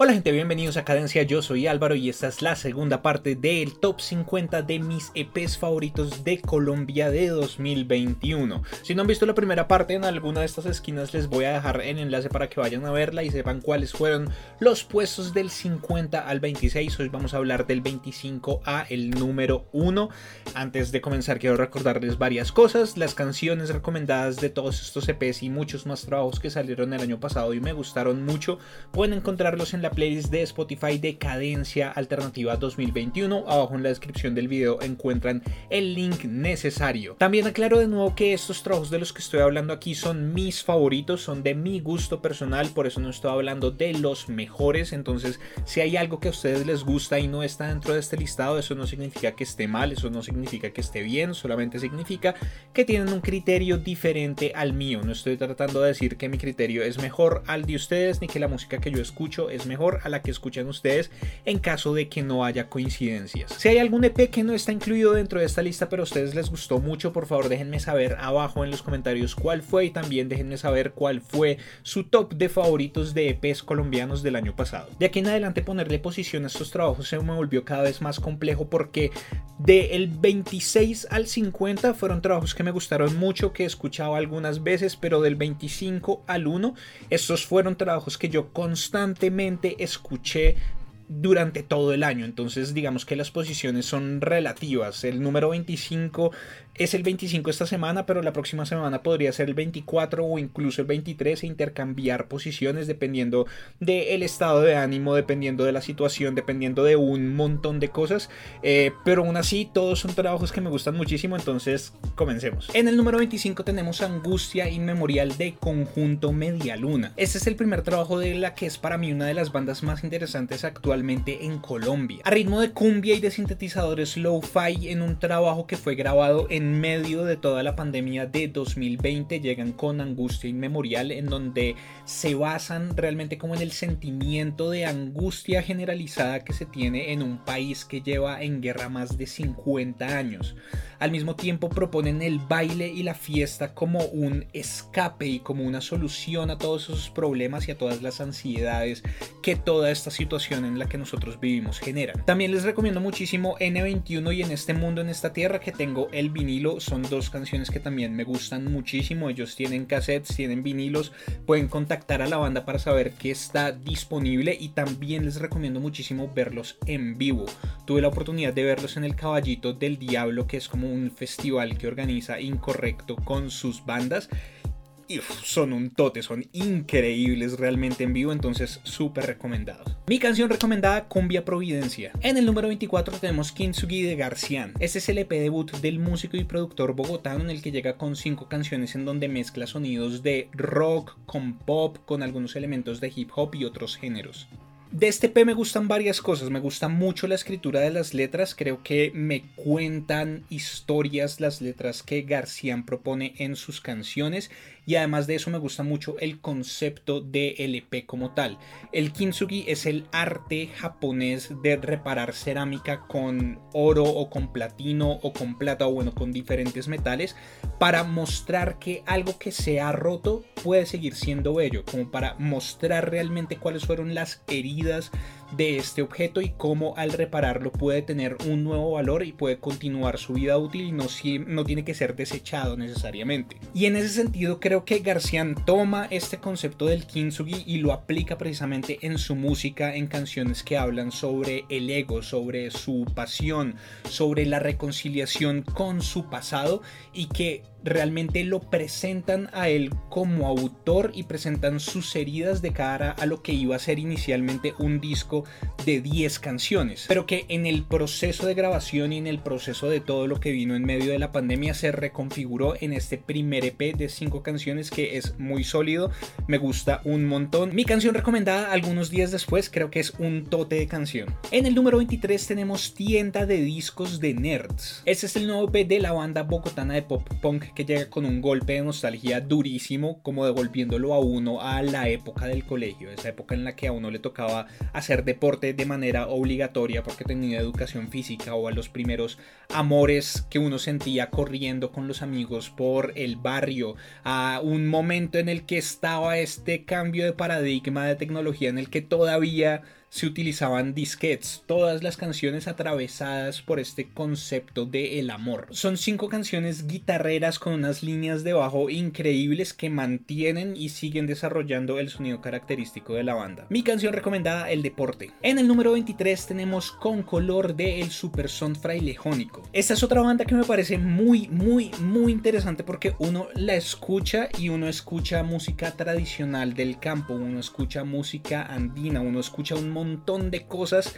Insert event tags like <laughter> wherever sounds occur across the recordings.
Hola gente, bienvenidos a Cadencia, yo soy Álvaro y esta es la segunda parte del top 50 de mis EPs favoritos de Colombia de 2021. Si no han visto la primera parte en alguna de estas esquinas les voy a dejar el enlace para que vayan a verla y sepan cuáles fueron los puestos del 50 al 26. Hoy vamos a hablar del 25 a el número 1. Antes de comenzar quiero recordarles varias cosas, las canciones recomendadas de todos estos EPs y muchos más trabajos que salieron el año pasado y me gustaron mucho, pueden encontrarlos en la playlist de Spotify de Cadencia Alternativa 2021. Abajo en la descripción del video encuentran el link necesario. También aclaro de nuevo que estos trabajos de los que estoy hablando aquí son mis favoritos, son de mi gusto personal, por eso no estoy hablando de los mejores. Entonces, si hay algo que a ustedes les gusta y no está dentro de este listado, eso no significa que esté mal, eso no significa que esté bien, solamente significa que tienen un criterio diferente al mío. No estoy tratando de decir que mi criterio es mejor al de ustedes ni que la música que yo escucho es mejor a la que escuchan ustedes en caso de que no haya coincidencias. Si hay algún EP que no está incluido dentro de esta lista pero a ustedes les gustó mucho, por favor déjenme saber abajo en los comentarios cuál fue y también déjenme saber cuál fue su top de favoritos de EPs colombianos del año pasado. De aquí en adelante ponerle posición a estos trabajos se me volvió cada vez más complejo porque del 26 al 50 fueron trabajos que me gustaron mucho, que he escuchado algunas veces, pero del 25 al 1 estos fueron trabajos que yo constantemente escuché durante todo el año. Entonces digamos que las posiciones son relativas. El número 25 es el 25 esta semana, pero la próxima semana podría ser el 24 o incluso el 23 e intercambiar posiciones dependiendo del estado de ánimo, dependiendo de la situación, dependiendo de un montón de cosas. Eh, pero aún así todos son trabajos que me gustan muchísimo, entonces comencemos. En el número 25 tenemos Angustia Inmemorial de Conjunto Media Luna. Este es el primer trabajo de la que es para mí una de las bandas más interesantes actualmente en Colombia. A ritmo de cumbia y de sintetizadores low-fi en un trabajo que fue grabado en medio de toda la pandemia de 2020 llegan con Angustia Inmemorial en donde se basan realmente como en el sentimiento de angustia generalizada que se tiene en un país que lleva en guerra más de 50 años. Al mismo tiempo proponen el baile y la fiesta como un escape y como una solución a todos esos problemas y a todas las ansiedades que toda esta situación en la que nosotros vivimos genera. También les recomiendo muchísimo N21 y en este mundo, en esta tierra que tengo el vinilo son dos canciones que también me gustan muchísimo. Ellos tienen cassettes, tienen vinilos, pueden contactar a la banda para saber que está disponible y también les recomiendo muchísimo verlos en vivo. Tuve la oportunidad de verlos en el Caballito del Diablo, que es como un festival que organiza Incorrecto con sus bandas son un tote, son increíbles realmente en vivo, entonces súper recomendados. Mi canción recomendada, Cumbia Providencia. En el número 24 tenemos Kintsugi de Garcián. Este es el EP debut del músico y productor bogotano en el que llega con cinco canciones en donde mezcla sonidos de rock con pop, con algunos elementos de hip hop y otros géneros. De este P me gustan varias cosas, me gusta mucho la escritura de las letras, creo que me cuentan historias las letras que García propone en sus canciones y además de eso me gusta mucho el concepto de LP como tal. El kintsugi es el arte japonés de reparar cerámica con oro o con platino o con plata o bueno con diferentes metales para mostrar que algo que se ha roto puede seguir siendo bello, como para mostrar realmente cuáles fueron las heridas de este objeto y cómo al repararlo puede tener un nuevo valor y puede continuar su vida útil y no, no tiene que ser desechado necesariamente. Y en ese sentido creo que Garcián toma este concepto del kintsugi y lo aplica precisamente en su música, en canciones que hablan sobre el ego, sobre su pasión, sobre la reconciliación con su pasado y que realmente lo presentan a él como autor y presentan sus heridas de cara a lo que iba a ser inicialmente un disco de 10 canciones, pero que en el proceso de grabación y en el proceso de todo lo que vino en medio de la pandemia se reconfiguró en este primer EP de 5 canciones que es muy sólido, me gusta un montón. Mi canción recomendada algunos días después creo que es un tote de canción. En el número 23 tenemos Tienda de Discos de Nerds. Este es el nuevo EP de la banda bogotana de pop punk que llega con un golpe de nostalgia durísimo, como devolviéndolo a uno a la época del colegio, esa época en la que a uno le tocaba hacer deporte de manera obligatoria porque tenía educación física o a los primeros amores que uno sentía corriendo con los amigos por el barrio, a un momento en el que estaba este cambio de paradigma de tecnología en el que todavía se utilizaban disquets, todas las canciones atravesadas por este concepto de el amor. Son cinco canciones guitarreras con unas líneas de bajo increíbles que mantienen y siguen desarrollando el sonido característico de la banda. Mi canción recomendada, El Deporte. En el número 23 tenemos Con Color de El Super Son Frailejónico. Esta es otra banda que me parece muy, muy, muy interesante porque uno la escucha y uno escucha música tradicional del campo, uno escucha música andina, uno escucha un montón de cosas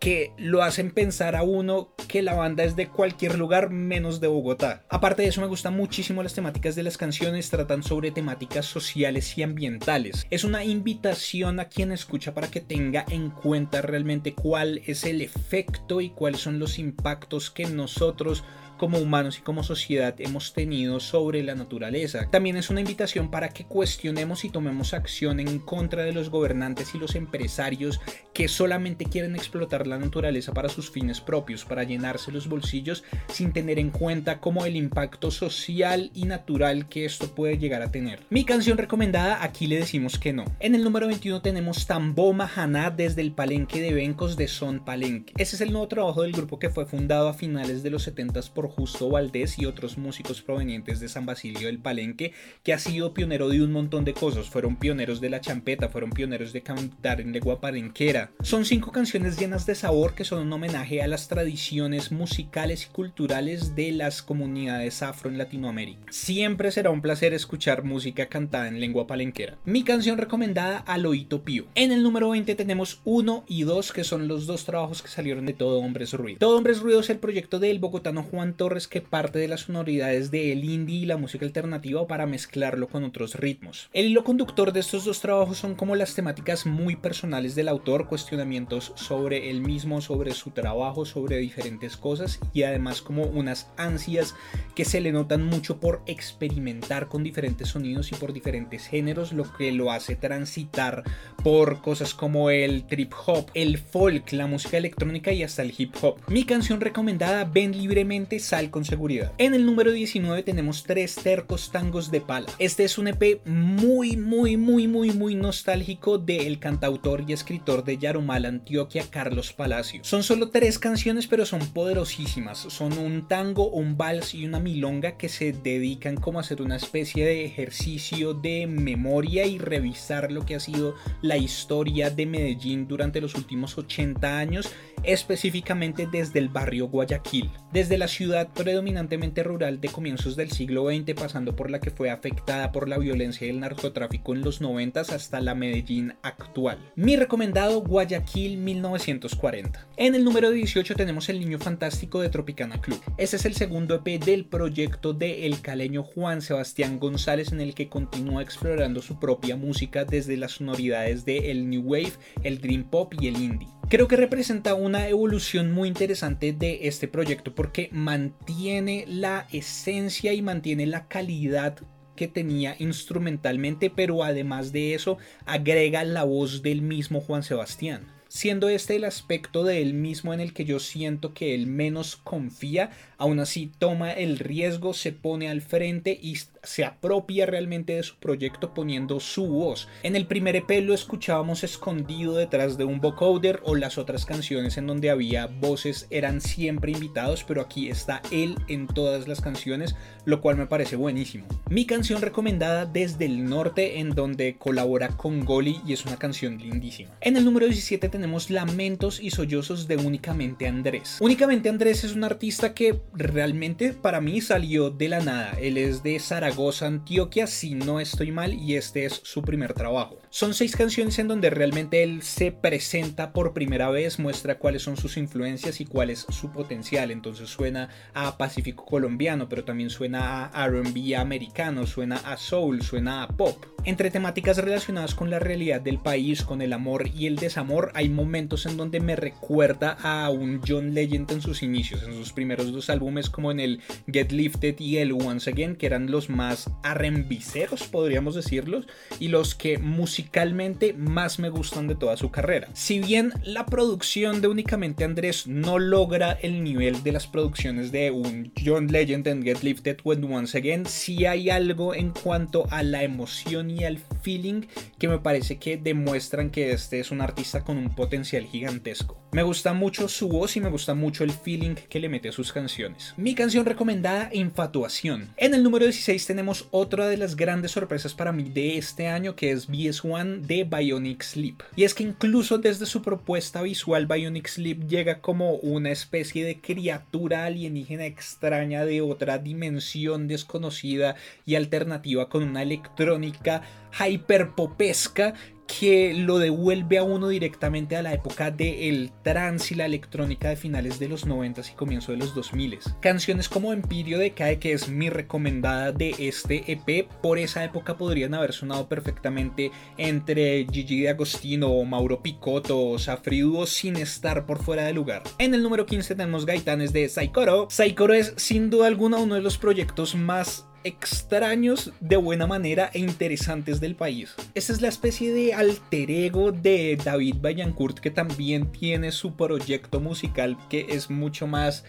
que lo hacen pensar a uno que la banda es de cualquier lugar menos de Bogotá. Aparte de eso me gustan muchísimo las temáticas de las canciones, tratan sobre temáticas sociales y ambientales. Es una invitación a quien escucha para que tenga en cuenta realmente cuál es el efecto y cuáles son los impactos que nosotros como humanos y como sociedad hemos tenido sobre la naturaleza. También es una invitación para que cuestionemos y tomemos acción en contra de los gobernantes y los empresarios que solamente quieren explotar la naturaleza para sus fines propios, para llenarse los bolsillos sin tener en cuenta como el impacto social y natural que esto puede llegar a tener. Mi canción recomendada aquí le decimos que no. En el número 21 tenemos Tambo Mahaná desde el palenque de Bencos de Son Palenque. Ese es el nuevo trabajo del grupo que fue fundado a finales de los 70 por Justo Valdés y otros músicos provenientes de San Basilio del Palenque, que ha sido pionero de un montón de cosas. Fueron pioneros de la champeta, fueron pioneros de cantar en lengua palenquera. Son cinco canciones llenas de sabor que son un homenaje a las tradiciones musicales y culturales de las comunidades afro en Latinoamérica. Siempre será un placer escuchar música cantada en lengua palenquera. Mi canción recomendada, Aloito Pío. En el número 20 tenemos 1 y 2, que son los dos trabajos que salieron de Todo Hombres Ruido. Todo Hombres Ruido es el proyecto del bogotano Juan Torres que parte de las sonoridades del indie y la música alternativa para mezclarlo con otros ritmos. El hilo conductor de estos dos trabajos son como las temáticas muy personales del autor, cuestionamientos sobre él mismo, sobre su trabajo, sobre diferentes cosas y además como unas ansias que se le notan mucho por experimentar con diferentes sonidos y por diferentes géneros, lo que lo hace transitar por cosas como el trip hop, el folk, la música electrónica y hasta el hip hop. Mi canción recomendada, Ven libremente, sal con seguridad. En el número 19 tenemos tres tercos tangos de pala. Este es un EP muy, muy, muy, muy, muy nostálgico del cantautor y escritor de Yarumal, Antioquia, Carlos Palacio. Son solo tres canciones, pero son poderosísimas. Son un tango, un vals y una milonga que se dedican como a hacer una especie de ejercicio de memoria y revisar lo que ha sido la historia de Medellín durante los últimos 80 años específicamente desde el barrio Guayaquil, desde la ciudad predominantemente rural de comienzos del siglo XX, pasando por la que fue afectada por la violencia y el narcotráfico en los 90 hasta la Medellín actual. Mi recomendado Guayaquil 1940. En el número 18 tenemos El Niño Fantástico de Tropicana Club. Este es el segundo EP del proyecto de el caleño Juan Sebastián González en el que continúa explorando su propia música desde las sonoridades de el New Wave, el Dream Pop y el Indie. Creo que representa una evolución muy interesante de este proyecto porque mantiene la esencia y mantiene la calidad que tenía instrumentalmente, pero además de eso agrega la voz del mismo Juan Sebastián. Siendo este el aspecto de él mismo en el que yo siento que él menos confía, aún así toma el riesgo, se pone al frente y se apropia realmente de su proyecto poniendo su voz. En el primer EP lo escuchábamos escondido detrás de un vocoder o las otras canciones en donde había voces eran siempre invitados, pero aquí está él en todas las canciones, lo cual me parece buenísimo. Mi canción recomendada desde el norte en donde colabora con Goli y es una canción lindísima. En el número 17 tenemos Lamentos y Sollozos de Únicamente Andrés. Únicamente Andrés es un artista que realmente para mí salió de la nada. Él es de Zaragoza, Antioquia, si no estoy mal, y este es su primer trabajo. Son seis canciones en donde realmente él se presenta por primera vez, muestra cuáles son sus influencias y cuál es su potencial. Entonces suena a Pacífico colombiano, pero también suena a RB americano, suena a soul, suena a pop. Entre temáticas relacionadas con la realidad del país, con el amor y el desamor, hay momentos en donde me recuerda a un John Legend en sus inicios, en sus primeros dos álbumes como en el Get Lifted y el Once Again, que eran los más arrembiceros, podríamos decirlos, y los que musicalmente más me gustan de toda su carrera. Si bien la producción de únicamente Andrés no logra el nivel de las producciones de un John Legend en Get Lifted When Once Again, sí hay algo en cuanto a la emoción y al feeling que me parece que demuestran que este es un artista con un potencial gigantesco. Me gusta mucho su voz y me gusta mucho el feeling que le mete a sus canciones. Mi canción recomendada, Infatuación. En el número 16 tenemos otra de las grandes sorpresas para mí de este año que es BS1 de Bionic Sleep. Y es que incluso desde su propuesta visual Bionic Sleep llega como una especie de criatura alienígena extraña de otra dimensión desconocida y alternativa con una electrónica hyperpopesca que lo devuelve a uno directamente a la época del trance y la electrónica de finales de los 90 y comienzo de los 2000. Canciones como Empirio Decae, que es mi recomendada de este EP, por esa época podrían haber sonado perfectamente entre Gigi de Agostino Mauro Picotto o Safriduo sin estar por fuera de lugar. En el número 15 tenemos Gaitanes de Saikoro. Saikoro es sin duda alguna uno de los proyectos más extraños de buena manera e interesantes del país. Esta es la especie de alter ego de David Bayancourt que también tiene su proyecto musical que es mucho más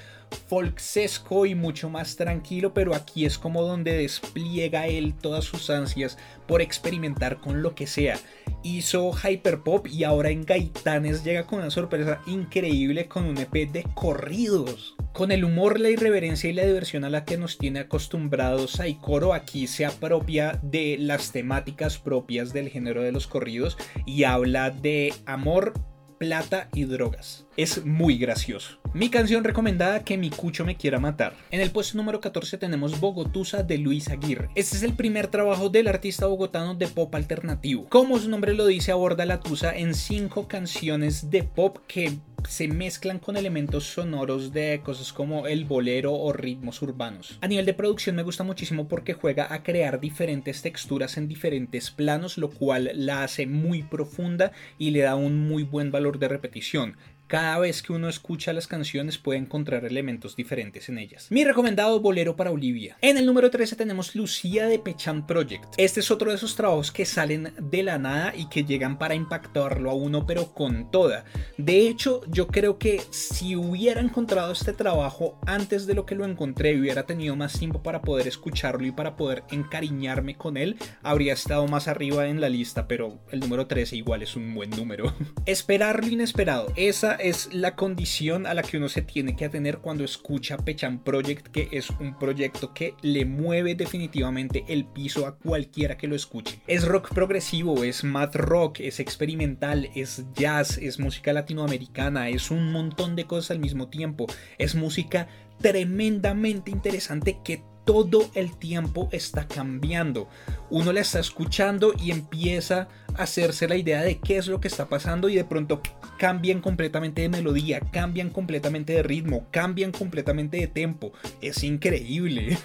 folksesco y mucho más tranquilo, pero aquí es como donde despliega él todas sus ansias por experimentar con lo que sea. Hizo hyperpop y ahora en Gaitanes llega con una sorpresa increíble con un EP de corridos. Con el humor, la irreverencia y la diversión a la que nos tiene acostumbrados Saikoro, aquí se apropia de las temáticas propias del género de los corridos y habla de amor, plata y drogas. Es muy gracioso. Mi canción recomendada que mi cucho me quiera matar. En el puesto número 14 tenemos Bogotusa de Luis Aguirre. Este es el primer trabajo del artista bogotano de pop alternativo. Como su nombre lo dice, aborda la tusa en cinco canciones de pop que se mezclan con elementos sonoros de cosas como el bolero o ritmos urbanos. A nivel de producción me gusta muchísimo porque juega a crear diferentes texturas en diferentes planos, lo cual la hace muy profunda y le da un muy buen valor de repetición cada vez que uno escucha las canciones puede encontrar elementos diferentes en ellas. Mi recomendado bolero para Olivia. En el número 13 tenemos Lucía de Pechan Project. Este es otro de esos trabajos que salen de la nada y que llegan para impactarlo a uno pero con toda. De hecho, yo creo que si hubiera encontrado este trabajo antes de lo que lo encontré hubiera tenido más tiempo para poder escucharlo y para poder encariñarme con él, habría estado más arriba en la lista, pero el número 13 igual es un buen número. <laughs> Esperar lo inesperado. Esa es la condición a la que uno se tiene que atener cuando escucha Pechan Project, que es un proyecto que le mueve definitivamente el piso a cualquiera que lo escuche. Es rock progresivo, es math rock, es experimental, es jazz, es música latinoamericana, es un montón de cosas al mismo tiempo. Es música tremendamente interesante que todo el tiempo está cambiando. Uno la está escuchando y empieza a hacerse la idea de qué es lo que está pasando y de pronto cambian completamente de melodía, cambian completamente de ritmo, cambian completamente de tempo. Es increíble.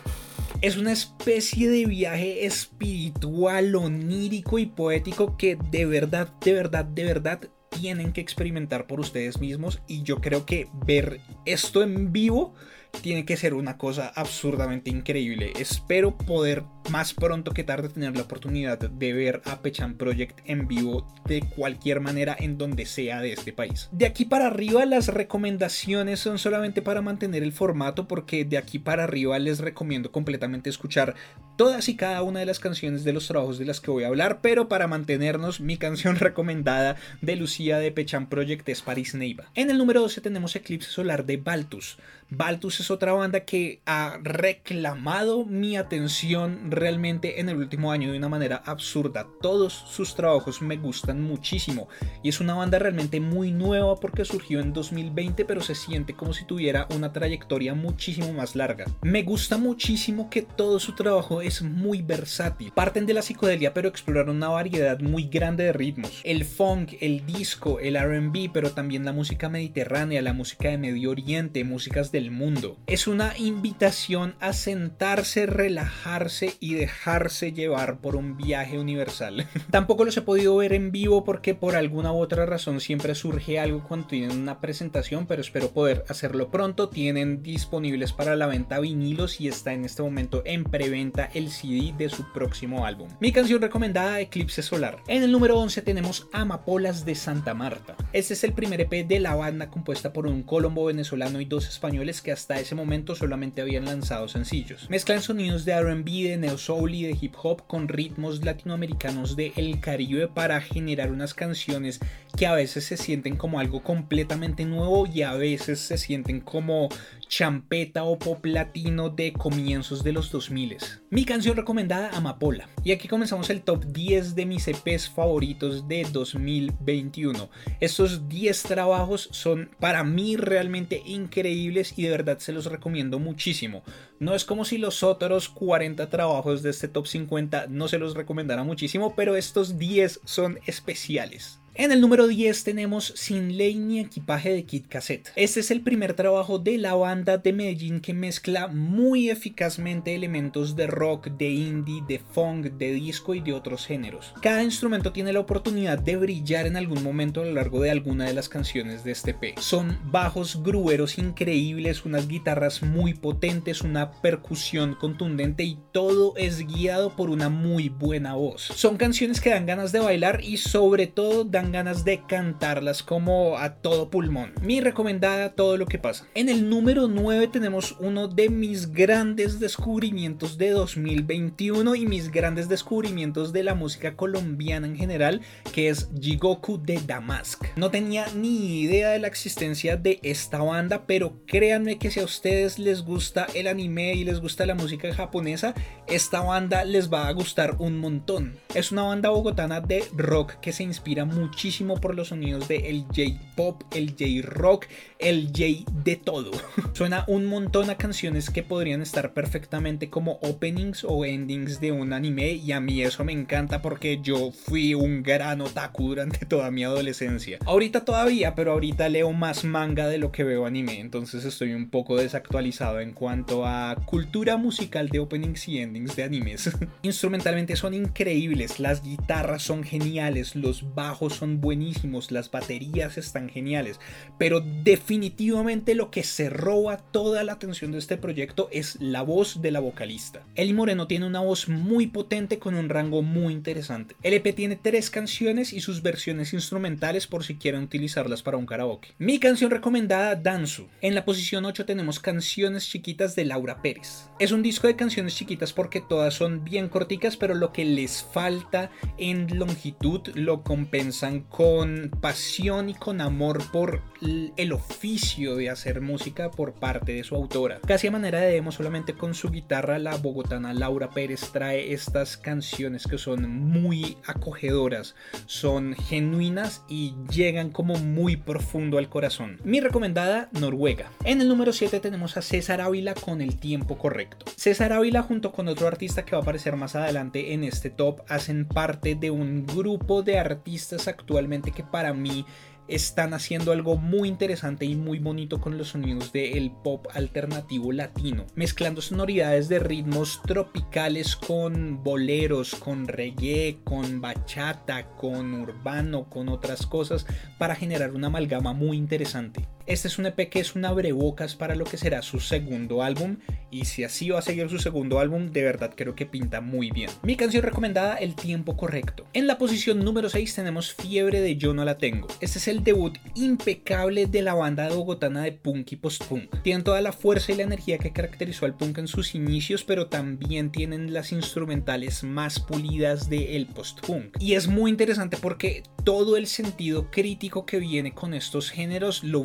Es una especie de viaje espiritual, onírico y poético que de verdad, de verdad, de verdad tienen que experimentar por ustedes mismos y yo creo que ver esto en vivo tiene que ser una cosa absurdamente increíble. Espero poder más pronto que tarde tener la oportunidad de ver a Pechan Project en vivo de cualquier manera en donde sea de este país. De aquí para arriba las recomendaciones son solamente para mantener el formato porque de aquí para arriba les recomiendo completamente escuchar todas y cada una de las canciones de los trabajos de las que voy a hablar, pero para mantenernos mi canción <laughs> recomendada de Lucía de Pechan Project es Paris Neiva. En el número 12 tenemos Eclipse Solar de Baltus. Baltus es otra banda que ha reclamado mi atención realmente en el último año de una manera absurda. Todos sus trabajos me gustan muchísimo y es una banda realmente muy nueva porque surgió en 2020 pero se siente como si tuviera una trayectoria muchísimo más larga. Me gusta muchísimo que todo su trabajo es muy versátil. Parten de la psicodelia pero exploran una variedad muy grande de ritmos. El funk, el disco, el RB pero también la música mediterránea, la música de Medio Oriente, músicas de mundo. Es una invitación a sentarse, relajarse y dejarse llevar por un viaje universal. <laughs> Tampoco los he podido ver en vivo porque por alguna u otra razón siempre surge algo cuando tienen una presentación, pero espero poder hacerlo pronto. Tienen disponibles para la venta vinilos y está en este momento en preventa el CD de su próximo álbum. Mi canción recomendada, Eclipse Solar. En el número 11 tenemos Amapolas de Santa Marta. Este es el primer EP de la banda compuesta por un colombo venezolano y dos españoles que hasta ese momento solamente habían lanzado sencillos. Mezclan sonidos de RB, de neo soul y de hip hop con ritmos latinoamericanos de El Caribe para generar unas canciones que a veces se sienten como algo completamente nuevo y a veces se sienten como champeta o pop latino de comienzos de los 2000. Mi canción recomendada Amapola. Y aquí comenzamos el top 10 de mis EPs favoritos de 2021. Estos 10 trabajos son para mí realmente increíbles y de verdad se los recomiendo muchísimo. No es como si los otros 40 trabajos de este top 50 no se los recomendara muchísimo, pero estos 10 son especiales. En el número 10 tenemos Sin Ley ni Equipaje de Kit Cassette. Este es el primer trabajo de la banda de Medellín que mezcla muy eficazmente elementos de rock, de indie, de funk, de disco y de otros géneros. Cada instrumento tiene la oportunidad de brillar en algún momento a lo largo de alguna de las canciones de este P. Son bajos grueros increíbles, unas guitarras muy potentes, una percusión contundente y todo es guiado por una muy buena voz. Son canciones que dan ganas de bailar y sobre todo dan ganas de cantarlas como a todo pulmón. Mi recomendada, todo lo que pasa. En el número 9 tenemos uno de mis grandes descubrimientos de 2021 y mis grandes descubrimientos de la música colombiana en general, que es Jigoku de Damask. No tenía ni idea de la existencia de esta banda, pero créanme que si a ustedes les gusta el anime y les gusta la música japonesa, esta banda les va a gustar un montón. Es una banda bogotana de rock que se inspira mucho muchísimo por los sonidos de el J-pop, el J-rock, el J de todo. <laughs> Suena un montón a canciones que podrían estar perfectamente como openings o endings de un anime y a mí eso me encanta porque yo fui un gran otaku durante toda mi adolescencia. Ahorita todavía, pero ahorita leo más manga de lo que veo anime, entonces estoy un poco desactualizado en cuanto a cultura musical de openings y endings de animes. <laughs> Instrumentalmente son increíbles, las guitarras son geniales, los bajos son buenísimos, las baterías están geniales, pero definitivamente lo que se roba toda la atención de este proyecto es la voz de la vocalista. Eli Moreno tiene una voz muy potente con un rango muy interesante. El EP tiene tres canciones y sus versiones instrumentales por si quieren utilizarlas para un karaoke. Mi canción recomendada, Danzu. En la posición 8 tenemos Canciones Chiquitas de Laura Pérez. Es un disco de canciones chiquitas porque todas son bien corticas, pero lo que les falta en longitud lo compensan con pasión y con amor por el oficio de hacer música por parte de su autora. Casi a manera de demo, solamente con su guitarra, la bogotana Laura Pérez trae estas canciones que son muy acogedoras, son genuinas y llegan como muy profundo al corazón. Mi recomendada, Noruega. En el número 7 tenemos a César Ávila con el tiempo correcto. César Ávila junto con otro artista que va a aparecer más adelante en este top hacen parte de un grupo de artistas actuales actualmente que para mí están haciendo algo muy interesante y muy bonito con los sonidos del pop alternativo latino, mezclando sonoridades de ritmos tropicales con boleros, con reggae, con bachata, con urbano, con otras cosas para generar una amalgama muy interesante. Este es un EP que es un abrebocas para lo que será su segundo álbum y si así va a seguir su segundo álbum, de verdad creo que pinta muy bien. Mi canción recomendada, El tiempo correcto. En la posición número 6 tenemos Fiebre de Yo no la tengo. Este es el debut impecable de la banda bogotana de punk y post-punk. Tienen toda la fuerza y la energía que caracterizó al punk en sus inicios, pero también tienen las instrumentales más pulidas del post-punk. Y es muy interesante porque todo el sentido crítico que viene con estos géneros lo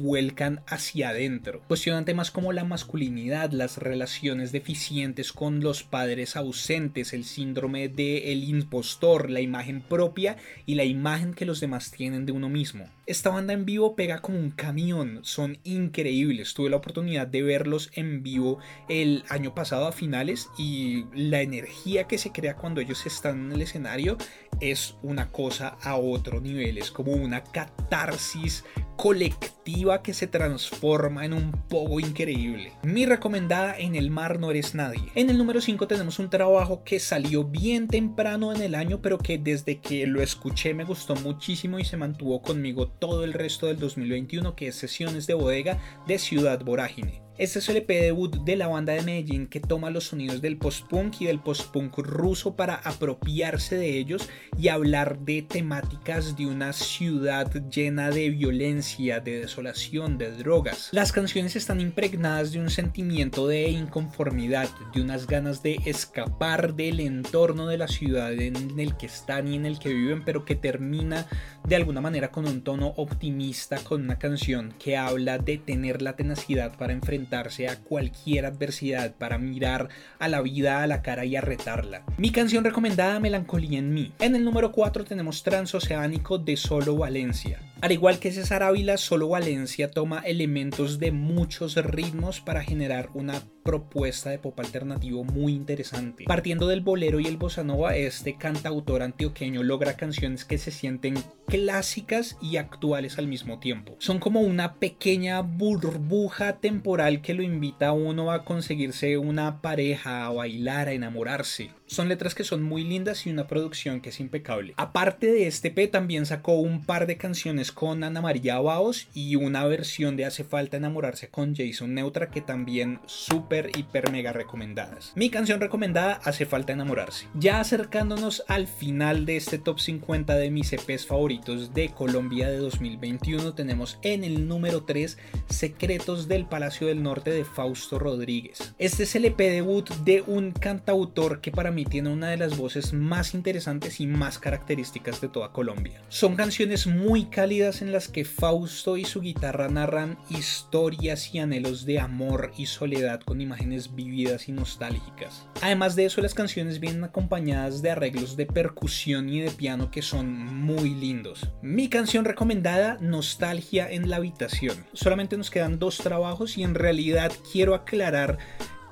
hacia adentro. Cuestionan temas como la masculinidad, las relaciones deficientes con los padres ausentes, el síndrome del impostor, la imagen propia y la imagen que los demás tienen de uno mismo. Esta banda en vivo pega como un camión, son increíbles. Tuve la oportunidad de verlos en vivo el año pasado a finales y la energía que se crea cuando ellos están en el escenario es una cosa a otro nivel, es como una catarsis colectiva que se transforma en un poco increíble. Mi recomendada en el mar no eres nadie. En el número 5 tenemos un trabajo que salió bien temprano en el año, pero que desde que lo escuché me gustó muchísimo y se mantuvo conmigo todo el resto del 2021, que es Sesiones de Bodega de Ciudad Vorágine. Este es el EP debut de la banda de Medellín que toma los sonidos del post-punk y del post-punk ruso para apropiarse de ellos y hablar de temáticas de una ciudad llena de violencia, de desolación, de drogas. Las canciones están impregnadas de un sentimiento de inconformidad, de unas ganas de escapar del entorno de la ciudad en el que están y en el que viven, pero que termina de alguna manera con un tono optimista, con una canción que habla de tener la tenacidad para enfrentar a cualquier adversidad, para mirar a la vida a la cara y a retarla. Mi canción recomendada, Melancolía en mí. En el número 4 tenemos Transoceánico de Solo Valencia. Al igual que César Ávila, Solo Valencia toma elementos de muchos ritmos para generar una propuesta de pop alternativo muy interesante. Partiendo del bolero y el bossa nova, este cantautor antioqueño logra canciones que se sienten clásicas y actuales al mismo tiempo. Son como una pequeña burbuja temporal que lo invita a uno a conseguirse una pareja, a bailar, a enamorarse. Son letras que son muy lindas y una producción que es impecable. Aparte de este P, también sacó un par de canciones con Ana María Baos y una versión de Hace falta enamorarse con Jason Neutra que también súper, hiper, mega recomendadas. Mi canción recomendada, Hace falta enamorarse. Ya acercándonos al final de este top 50 de mis EPs favoritos de Colombia de 2021, tenemos en el número 3 Secretos del Palacio del Norte de Fausto Rodríguez. Este es el EP debut de un cantautor que para mí tiene una de las voces más interesantes y más características de toda Colombia. Son canciones muy cálidas en las que Fausto y su guitarra narran historias y anhelos de amor y soledad con imágenes vividas y nostálgicas. Además de eso, las canciones vienen acompañadas de arreglos de percusión y de piano que son muy lindos. Mi canción recomendada, Nostalgia en la habitación. Solamente nos quedan dos trabajos y en realidad quiero aclarar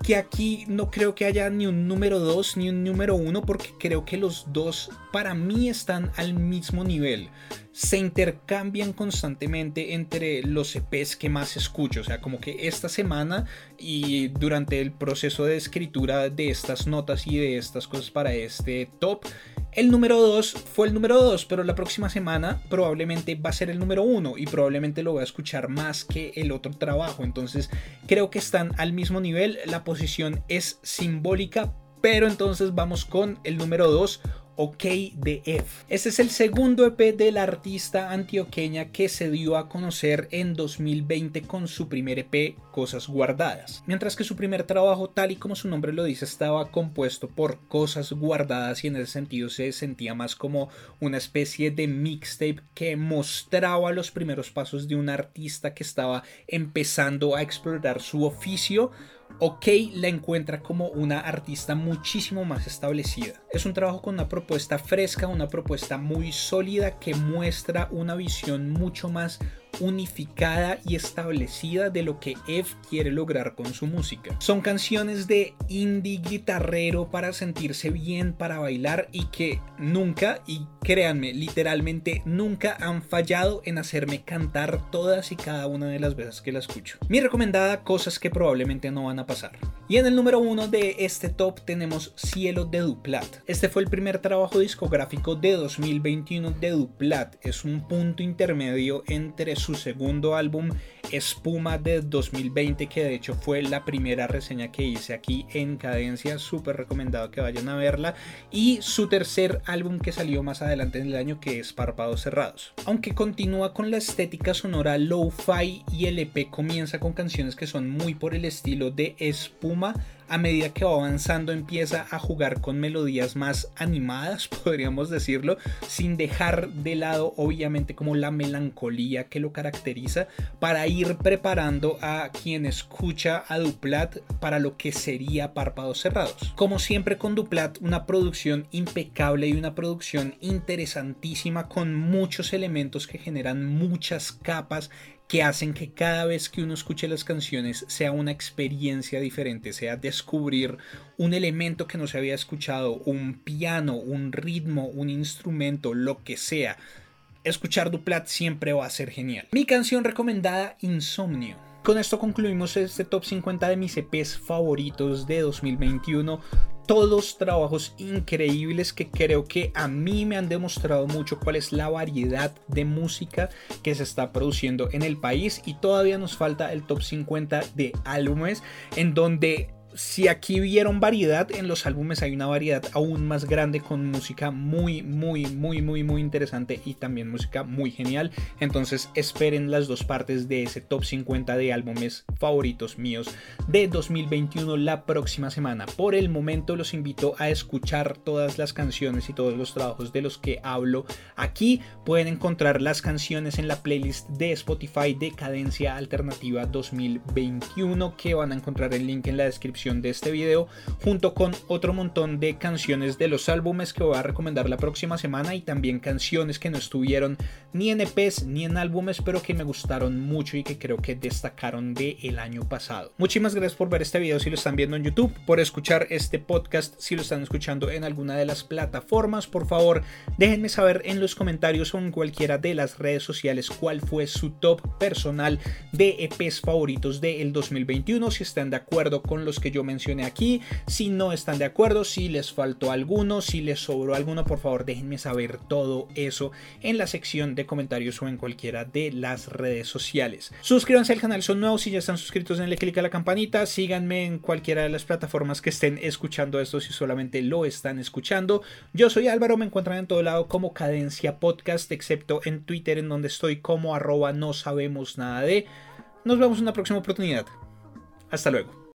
que aquí no creo que haya ni un número 2 ni un número 1 porque creo que los dos para mí están al mismo nivel. Se intercambian constantemente entre los EPs que más escucho. O sea, como que esta semana y durante el proceso de escritura de estas notas y de estas cosas para este top, el número 2 fue el número 2, pero la próxima semana probablemente va a ser el número 1 y probablemente lo voy a escuchar más que el otro trabajo. Entonces creo que están al mismo nivel. La posición es simbólica, pero entonces vamos con el número 2 OK de F. Este es el segundo EP de la artista antioqueña que se dio a conocer en 2020 con su primer EP Cosas Guardadas. Mientras que su primer trabajo, tal y como su nombre lo dice, estaba compuesto por cosas guardadas y en ese sentido se sentía más como una especie de mixtape que mostraba los primeros pasos de un artista que estaba empezando a explorar su oficio OK la encuentra como una artista muchísimo más establecida. Es un trabajo con una propuesta fresca, una propuesta muy sólida que muestra una visión mucho más unificada y establecida de lo que F quiere lograr con su música. Son canciones de indie guitarrero para sentirse bien, para bailar y que nunca, y créanme, literalmente nunca han fallado en hacerme cantar todas y cada una de las veces que la escucho. Mi recomendada, cosas que probablemente no van a pasar. Y en el número uno de este top tenemos Cielo de Duplat. Este fue el primer trabajo discográfico de 2021 de Duplat. Es un punto intermedio entre su segundo álbum Espuma de 2020, que de hecho fue la primera reseña que hice aquí en Cadencia, súper recomendado que vayan a verla, y su tercer álbum que salió más adelante en el año, que es Párpados Cerrados. Aunque continúa con la estética sonora low-fi y el EP comienza con canciones que son muy por el estilo de Espuma, a medida que va avanzando empieza a jugar con melodías más animadas, <laughs> podríamos decirlo, sin dejar de lado obviamente como la melancolía que lo caracteriza para ir preparando a quien escucha a Duplat para lo que sería Párpados Cerrados. Como siempre con Duplat, una producción impecable y una producción interesantísima con muchos elementos que generan muchas capas que hacen que cada vez que uno escuche las canciones sea una experiencia diferente, sea descubrir un elemento que no se había escuchado, un piano, un ritmo, un instrumento, lo que sea escuchar Duplat siempre va a ser genial. Mi canción recomendada, Insomnio. Con esto concluimos este top 50 de mis EPs favoritos de 2021 todos trabajos increíbles que creo que a mí me han demostrado mucho cuál es la variedad de música que se está produciendo en el país. Y todavía nos falta el top 50 de álbumes en donde si aquí vieron variedad en los álbumes, hay una variedad aún más grande con música muy, muy, muy, muy, muy interesante y también música muy genial. Entonces esperen las dos partes de ese top 50 de álbumes favoritos míos de 2021 la próxima semana. Por el momento los invito a escuchar todas las canciones y todos los trabajos de los que hablo aquí. Pueden encontrar las canciones en la playlist de Spotify de Cadencia Alternativa 2021 que van a encontrar el link en la descripción de este video junto con otro montón de canciones de los álbumes que voy a recomendar la próxima semana y también canciones que no estuvieron ni en EPs ni en álbumes pero que me gustaron mucho y que creo que destacaron de el año pasado. Muchísimas gracias por ver este video si lo están viendo en YouTube, por escuchar este podcast si lo están escuchando en alguna de las plataformas. Por favor, déjenme saber en los comentarios o en cualquiera de las redes sociales cuál fue su top personal de EPs favoritos del 2021, si están de acuerdo con los que yo mencioné aquí. Si no están de acuerdo, si les faltó alguno, si les sobró alguno, por favor déjenme saber todo eso en la sección de comentarios o en cualquiera de las redes sociales. Suscríbanse al canal, son nuevos, si ya están suscritos denle click a la campanita, síganme en cualquiera de las plataformas que estén escuchando esto si solamente lo están escuchando. Yo soy Álvaro, me encuentran en todo lado como Cadencia Podcast, excepto en Twitter en donde estoy como arroba no sabemos nada de. Nos vemos en una próxima oportunidad. Hasta luego.